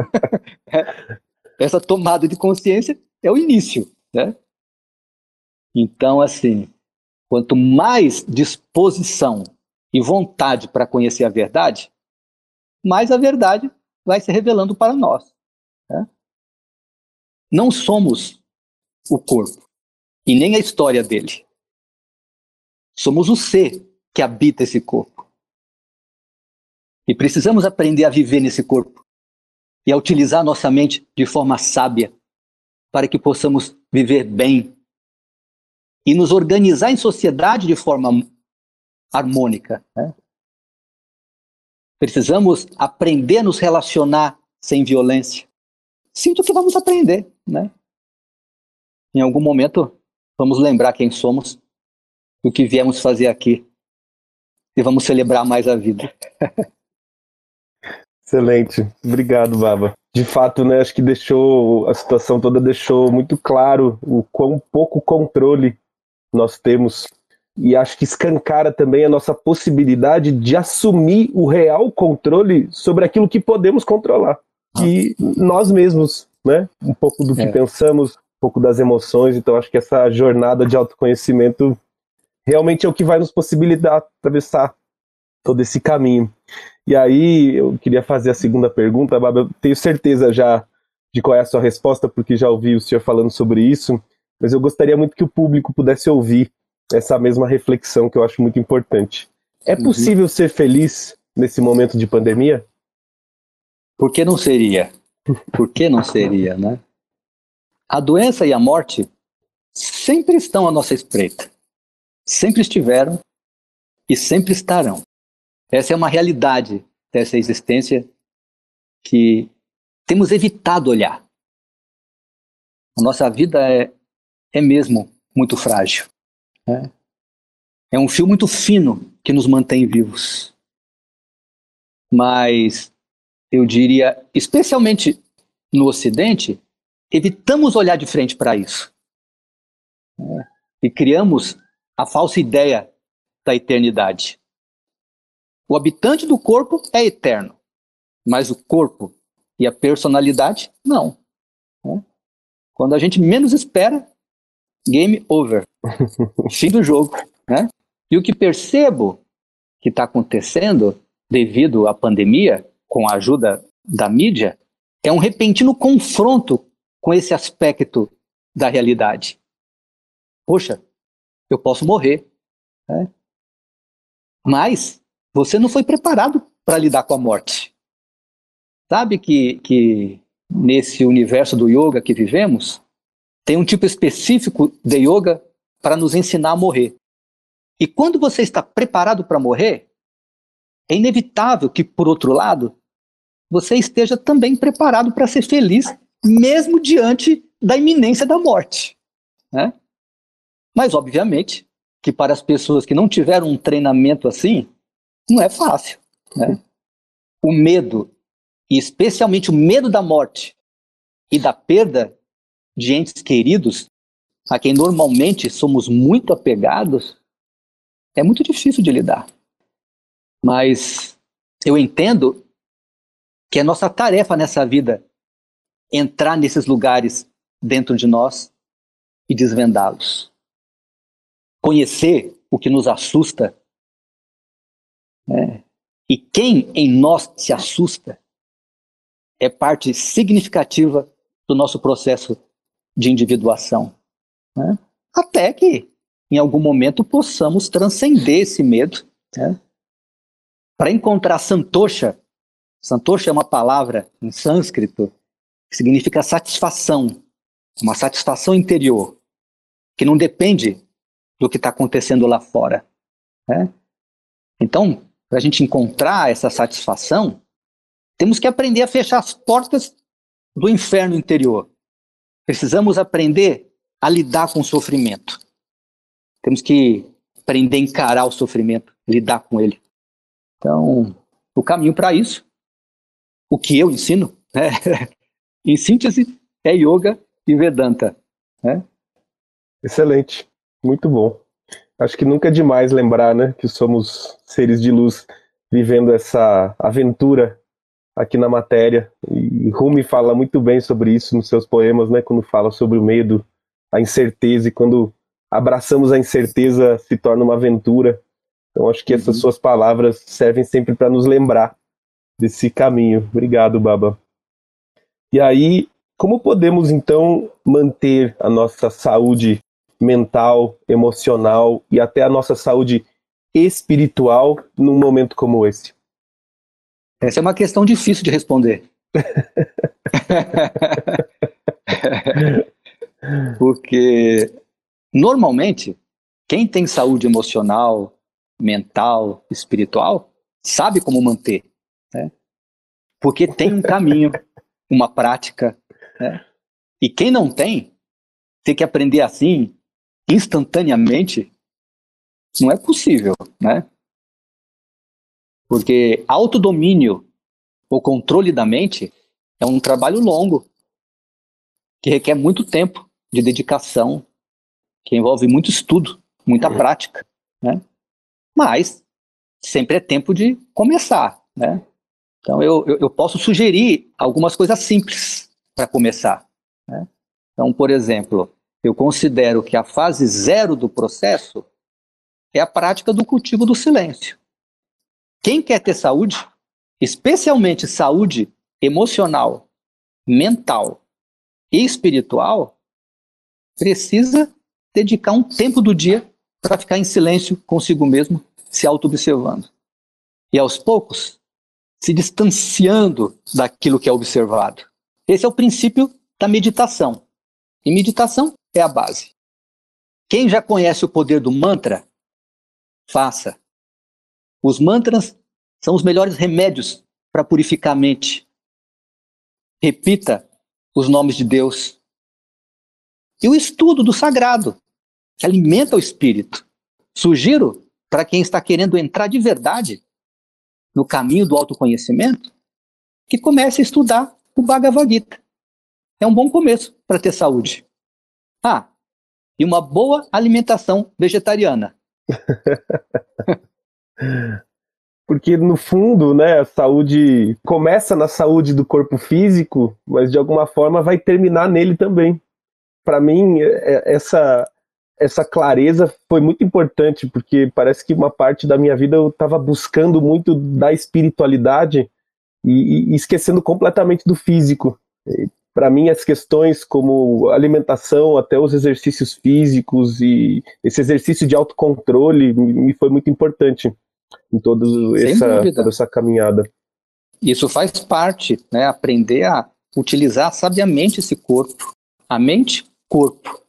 *laughs* Essa tomada de consciência é o início, né? Então, assim, quanto mais disposição e vontade para conhecer a verdade, mais a verdade vai se revelando para nós. Né? Não somos o corpo e nem a história dele. Somos o ser que habita esse corpo. E precisamos aprender a viver nesse corpo e a utilizar nossa mente de forma sábia para que possamos viver bem e nos organizar em sociedade de forma harmônica. Né? Precisamos aprender a nos relacionar sem violência. Sinto que vamos aprender, né? Em algum momento vamos lembrar quem somos, o que viemos fazer aqui e vamos celebrar mais a vida. *laughs* Excelente, obrigado, Baba. De fato, né, acho que deixou a situação toda deixou muito claro o quão pouco controle nós temos e acho que escancara também a nossa possibilidade de assumir o real controle sobre aquilo que podemos controlar, que nós mesmos, né? Um pouco do que é. pensamos, um pouco das emoções. Então acho que essa jornada de autoconhecimento realmente é o que vai nos possibilitar atravessar todo esse caminho. E aí eu queria fazer a segunda pergunta, Baba, eu tenho certeza já de qual é a sua resposta, porque já ouvi o senhor falando sobre isso mas eu gostaria muito que o público pudesse ouvir essa mesma reflexão que eu acho muito importante. É uhum. possível uhum. ser feliz nesse momento de pandemia? Por que não seria? Por que não seria, né? A doença e a morte sempre estão à nossa espreita. Sempre estiveram e sempre estarão. Essa é uma realidade dessa existência que temos evitado olhar. A nossa vida é é mesmo muito frágil. Né? É um fio muito fino que nos mantém vivos. Mas eu diria, especialmente no Ocidente, evitamos olhar de frente para isso. Né? E criamos a falsa ideia da eternidade. O habitante do corpo é eterno, mas o corpo e a personalidade, não. Né? Quando a gente menos espera, game over. *laughs* Fim do jogo. Né? E o que percebo que está acontecendo devido à pandemia, com a ajuda da mídia, é um repentino confronto com esse aspecto da realidade. Poxa, eu posso morrer. Né? Mas você não foi preparado para lidar com a morte. Sabe que, que nesse universo do yoga que vivemos, tem um tipo específico de yoga para nos ensinar a morrer. E quando você está preparado para morrer, é inevitável que, por outro lado, você esteja também preparado para ser feliz, mesmo diante da iminência da morte. Né? Mas, obviamente, que para as pessoas que não tiveram um treinamento assim, não é fácil. Né? O medo, e especialmente o medo da morte e da perda de entes queridos, a quem normalmente somos muito apegados, é muito difícil de lidar. Mas eu entendo que é nossa tarefa nessa vida entrar nesses lugares dentro de nós e desvendá-los. Conhecer o que nos assusta. Né? E quem em nós se assusta é parte significativa do nosso processo de individuação. Né? Até que, em algum momento, possamos transcender esse medo. Né? Para encontrar santosha, santosha é uma palavra em sânscrito que significa satisfação, uma satisfação interior, que não depende do que está acontecendo lá fora. Né? Então, para a gente encontrar essa satisfação, temos que aprender a fechar as portas do inferno interior. Precisamos aprender a lidar com o sofrimento. Temos que aprender a encarar o sofrimento, lidar com ele. Então, o caminho para isso, o que eu ensino, né? *laughs* em síntese, é yoga e Vedanta. Né? Excelente, muito bom. Acho que nunca é demais lembrar né, que somos seres de luz vivendo essa aventura aqui na matéria. E Rumi fala muito bem sobre isso nos seus poemas, né, quando fala sobre o medo, a incerteza, e quando abraçamos a incerteza se torna uma aventura. Então acho que essas uhum. suas palavras servem sempre para nos lembrar desse caminho. Obrigado, Baba. E aí, como podemos então manter a nossa saúde mental, emocional e até a nossa saúde espiritual num momento como esse? Essa é uma questão difícil de responder. *laughs* Porque normalmente quem tem saúde emocional, mental, espiritual, sabe como manter, né? Porque tem um caminho, uma prática, né? E quem não tem, tem que aprender assim, instantaneamente, não é possível, né? Porque autodomínio, o controle da mente, é um trabalho longo, que requer muito tempo de dedicação, que envolve muito estudo, muita prática, né? Mas sempre é tempo de começar, né? Então eu, eu, eu posso sugerir algumas coisas simples para começar. Né? Então, por exemplo, eu considero que a fase zero do processo é a prática do cultivo do silêncio. Quem quer ter saúde, especialmente saúde emocional, mental e espiritual, precisa dedicar um tempo do dia para ficar em silêncio consigo mesmo, se auto-observando. E aos poucos, se distanciando daquilo que é observado. Esse é o princípio da meditação. E meditação é a base. Quem já conhece o poder do mantra, faça. Os mantras são os melhores remédios para purificar a mente. Repita os nomes de Deus. E o estudo do sagrado, que alimenta o espírito. Sugiro para quem está querendo entrar de verdade no caminho do autoconhecimento, que comece a estudar o Bhagavad Gita. É um bom começo para ter saúde. Ah, e uma boa alimentação vegetariana. *laughs* Porque no fundo, né, a saúde começa na saúde do corpo físico, mas de alguma forma vai terminar nele também. Para mim, é, é, essa essa clareza foi muito importante, porque parece que uma parte da minha vida eu estava buscando muito da espiritualidade e, e esquecendo completamente do físico para mim as questões como alimentação, até os exercícios físicos e esse exercício de autocontrole me foi muito importante em toda essa, toda essa caminhada. Isso faz parte, né? Aprender a utilizar sabiamente esse corpo. A mente, corpo.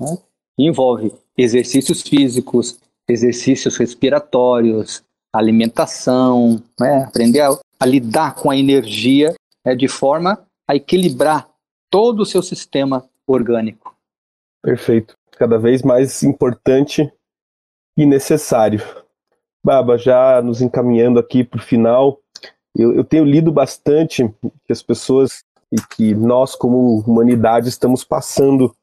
Né? Envolve exercícios físicos, exercícios respiratórios, alimentação, né? aprender a, a lidar com a energia né? de forma a equilibrar todo o seu sistema orgânico. Perfeito. Cada vez mais importante e necessário. Baba, já nos encaminhando aqui para o final, eu, eu, tenho lido bastante que as pessoas e que nós, como humanidade, estamos passando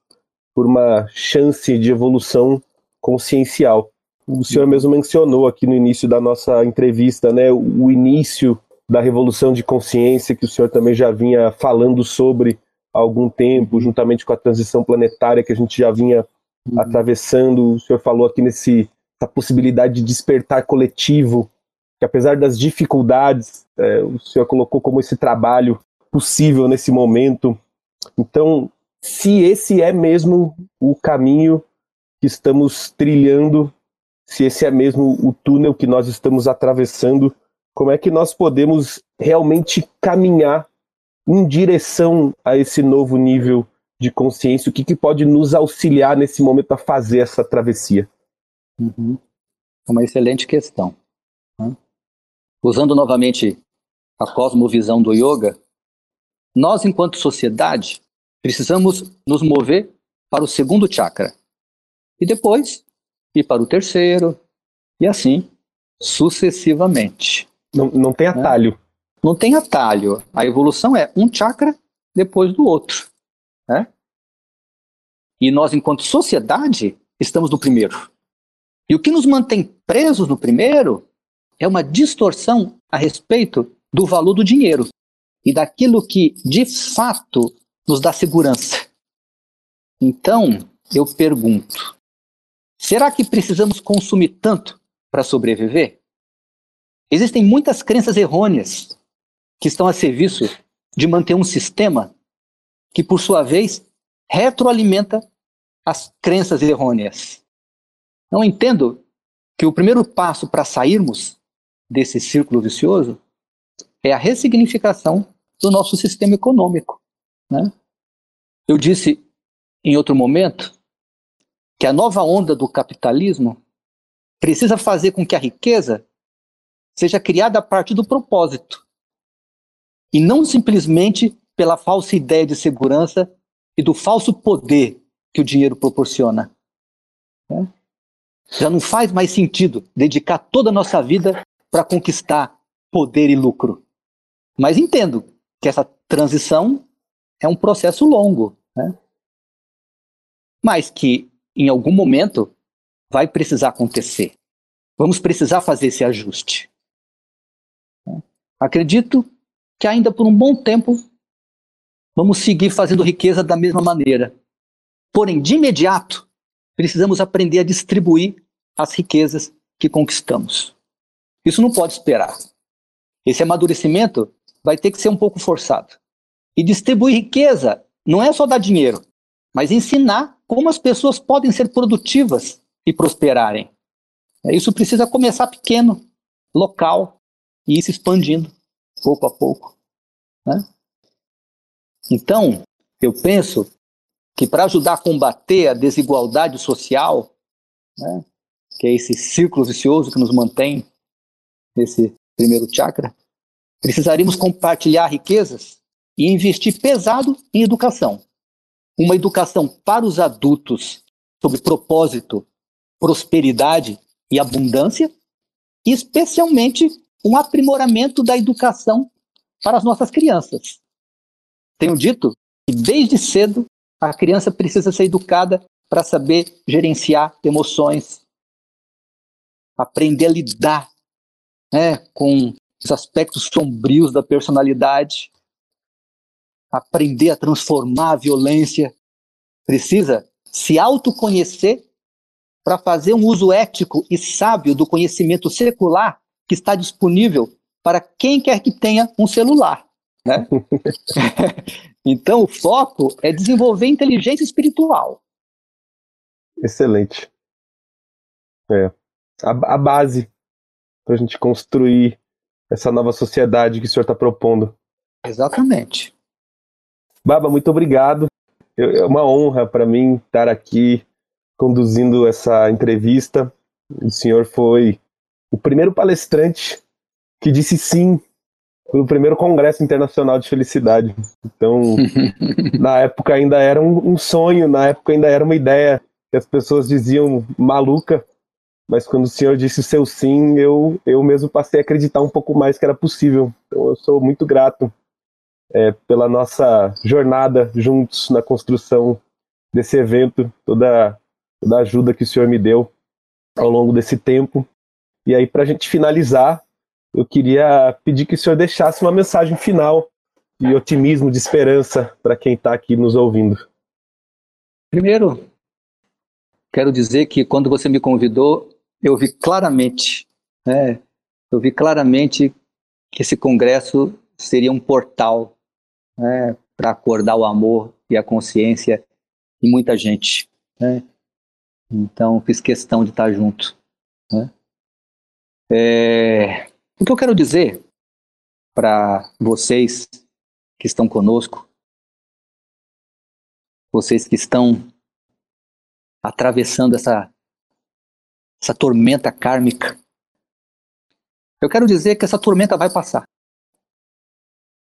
por uma chance de evolução consciencial. O senhor mesmo mencionou aqui no início da nossa entrevista, né, o início da revolução de consciência que o senhor também já vinha falando sobre há algum tempo, juntamente com a transição planetária que a gente já vinha uhum. atravessando. O senhor falou aqui nesse essa possibilidade de despertar coletivo, que apesar das dificuldades, é, o senhor colocou como esse trabalho possível nesse momento. Então, se esse é mesmo o caminho que estamos trilhando, se esse é mesmo o túnel que nós estamos atravessando, como é que nós podemos realmente caminhar em direção a esse novo nível de consciência? O que, que pode nos auxiliar nesse momento a fazer essa travessia? Uhum. Uma excelente questão. Né? Usando novamente a cosmovisão do yoga, nós, enquanto sociedade, precisamos nos mover para o segundo chakra. E depois ir para o terceiro, e assim sucessivamente. Não, não tem atalho. Não tem atalho. A evolução é um chakra depois do outro. Né? E nós, enquanto sociedade, estamos no primeiro. E o que nos mantém presos no primeiro é uma distorção a respeito do valor do dinheiro e daquilo que, de fato, nos dá segurança. Então, eu pergunto: será que precisamos consumir tanto para sobreviver? Existem muitas crenças errôneas que estão a serviço de manter um sistema que, por sua vez, retroalimenta as crenças errôneas. Não entendo que o primeiro passo para sairmos desse círculo vicioso é a ressignificação do nosso sistema econômico. Né? Eu disse em outro momento que a nova onda do capitalismo precisa fazer com que a riqueza seja criada a partir do propósito e não simplesmente pela falsa ideia de segurança e do falso poder que o dinheiro proporciona. Né? Já não faz mais sentido dedicar toda a nossa vida para conquistar poder e lucro. Mas entendo que essa transição é um processo longo, né? mas que em algum momento vai precisar acontecer. Vamos precisar fazer esse ajuste. Acredito que ainda por um bom tempo vamos seguir fazendo riqueza da mesma maneira. Porém, de imediato, precisamos aprender a distribuir as riquezas que conquistamos. Isso não pode esperar. Esse amadurecimento vai ter que ser um pouco forçado. E distribuir riqueza não é só dar dinheiro, mas ensinar como as pessoas podem ser produtivas e prosperarem. É, isso precisa começar pequeno, local, e ir se expandindo pouco a pouco. Né? Então, eu penso que para ajudar a combater a desigualdade social, né, que é esse círculo vicioso que nos mantém nesse primeiro chakra, precisaríamos compartilhar riquezas e investir pesado em educação. Uma educação para os adultos sobre propósito, prosperidade e abundância, especialmente um aprimoramento da educação para as nossas crianças. Tenho dito que desde cedo a criança precisa ser educada para saber gerenciar emoções, aprender a lidar né, com os aspectos sombrios da personalidade, aprender a transformar a violência, precisa se autoconhecer para fazer um uso ético e sábio do conhecimento secular que está disponível para quem quer que tenha um celular. Né? *laughs* então, o foco é desenvolver inteligência espiritual. Excelente. É. A, a base para a gente construir essa nova sociedade que o senhor está propondo. Exatamente. Baba, muito obrigado. É uma honra para mim estar aqui conduzindo essa entrevista. O senhor foi o primeiro palestrante que disse sim no primeiro Congresso Internacional de Felicidade. Então, *laughs* na época ainda era um, um sonho, na época ainda era uma ideia que as pessoas diziam maluca, mas quando o senhor disse o seu sim, eu, eu mesmo passei a acreditar um pouco mais que era possível. Então eu sou muito grato é, pela nossa jornada juntos na construção desse evento, toda, toda a ajuda que o senhor me deu ao longo desse tempo. E aí, para a gente finalizar, eu queria pedir que o senhor deixasse uma mensagem final de otimismo, de esperança para quem está aqui nos ouvindo. Primeiro, quero dizer que quando você me convidou, eu vi claramente, né, eu vi claramente que esse congresso seria um portal né, para acordar o amor e a consciência em muita gente. Né? Então, fiz questão de estar junto. Né? É, o que eu quero dizer para vocês que estão conosco, vocês que estão atravessando essa essa tormenta kármica. Eu quero dizer que essa tormenta vai passar.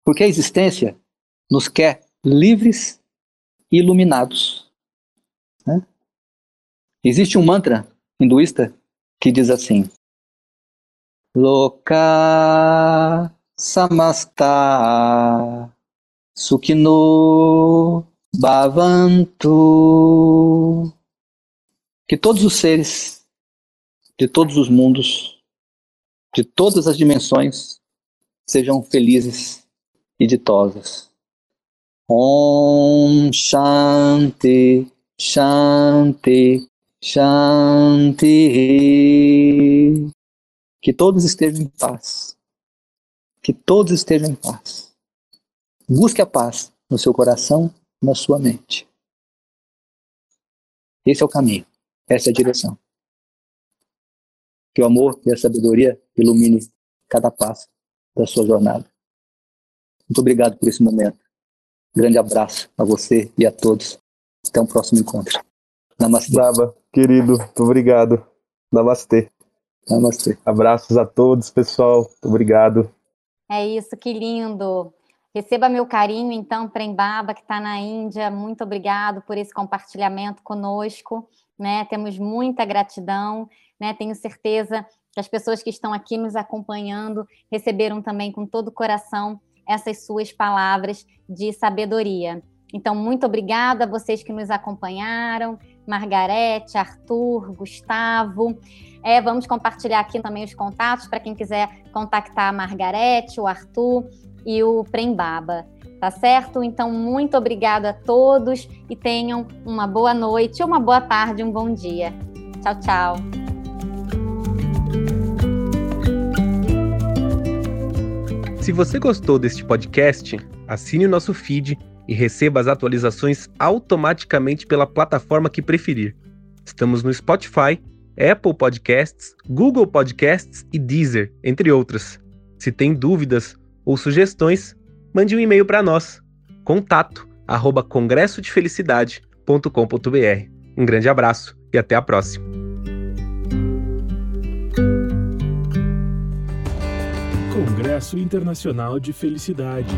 Porque a existência nos quer livres e iluminados. Né? Existe um mantra hinduísta que diz assim: Loka samasta sukhino bhavantu. Que todos os seres de todos os mundos, de todas as dimensões, sejam felizes e ditosos. Om Shanti, Shanti, Shanti. Que todos estejam em paz. Que todos estejam em paz. Busque a paz no seu coração, na sua mente. Esse é o caminho. Essa é a direção. Que o amor e a sabedoria ilumine cada passo da sua jornada. Muito obrigado por esse momento. Grande abraço a você e a todos. Até um próximo encontro. Namastê. Baba, querido, obrigado. Namastê. Namastê. Abraços a todos, pessoal. Obrigado. É isso, que lindo. Receba meu carinho, então, Prembaba, que está na Índia. Muito obrigado por esse compartilhamento conosco. Né? Temos muita gratidão. Né? Tenho certeza que as pessoas que estão aqui nos acompanhando receberam também com todo o coração essas suas palavras de sabedoria. Então, muito obrigada a vocês que nos acompanharam, Margarete, Arthur, Gustavo. É, vamos compartilhar aqui também os contatos para quem quiser contactar a Margarete, o Arthur e o Prembaba. Tá certo? Então, muito obrigada a todos e tenham uma boa noite, uma boa tarde, um bom dia. Tchau, tchau. Se você gostou deste podcast, assine o nosso feed e receba as atualizações automaticamente pela plataforma que preferir. Estamos no Spotify, Apple Podcasts, Google Podcasts e Deezer, entre outras. Se tem dúvidas ou sugestões, mande um e-mail para nós. Contato arroba congressodefelicidade.com.br. Um grande abraço e até a próxima. Congresso Internacional de Felicidade.